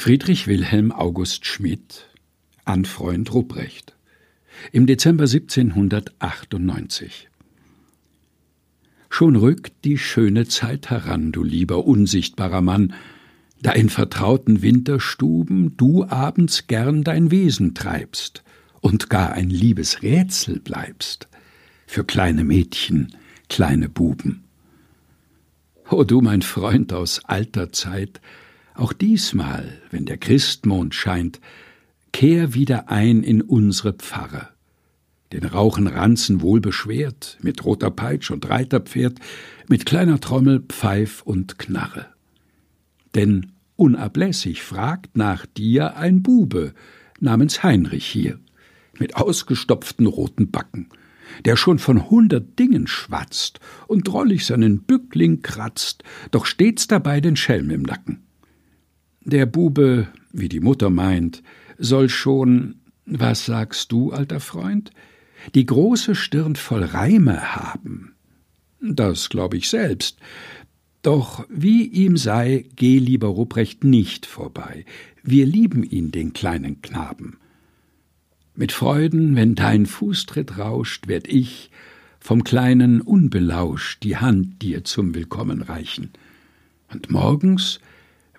Friedrich Wilhelm August Schmidt an Freund Rupprecht im Dezember 1798 Schon rückt die schöne Zeit heran, du lieber unsichtbarer Mann, da in vertrauten Winterstuben du abends gern dein Wesen treibst und gar ein liebes Rätsel bleibst. Für kleine Mädchen, kleine Buben. O du mein Freund aus alter Zeit, auch diesmal, wenn der Christmond scheint, kehr wieder ein in unsere Pfarre. Den rauchen Ranzen wohlbeschwert, mit roter Peitsch und Reiterpferd, mit kleiner Trommel, Pfeif und Knarre. Denn unablässig fragt nach dir ein Bube namens Heinrich hier, mit ausgestopften roten Backen, der schon von hundert Dingen schwatzt und drollig seinen Bückling kratzt, doch stets dabei den Schelm im Nacken. Der Bube, wie die Mutter meint, soll schon, was sagst du, alter Freund, die große Stirn voll Reime haben. Das glaub ich selbst. Doch wie ihm sei, geh lieber Ruprecht nicht vorbei. Wir lieben ihn, den kleinen Knaben. Mit Freuden, wenn dein Fußtritt rauscht, werd ich, vom Kleinen unbelauscht, die Hand dir zum Willkommen reichen. Und morgens,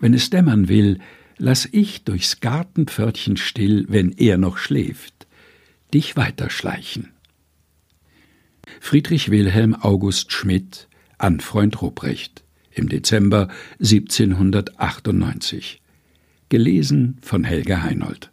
wenn es dämmern will, lass ich durchs Gartenpförtchen still, wenn er noch schläft, dich weiterschleichen. Friedrich Wilhelm August Schmidt an Freund Ruprecht im Dezember 1798. Gelesen von Helge Heinold.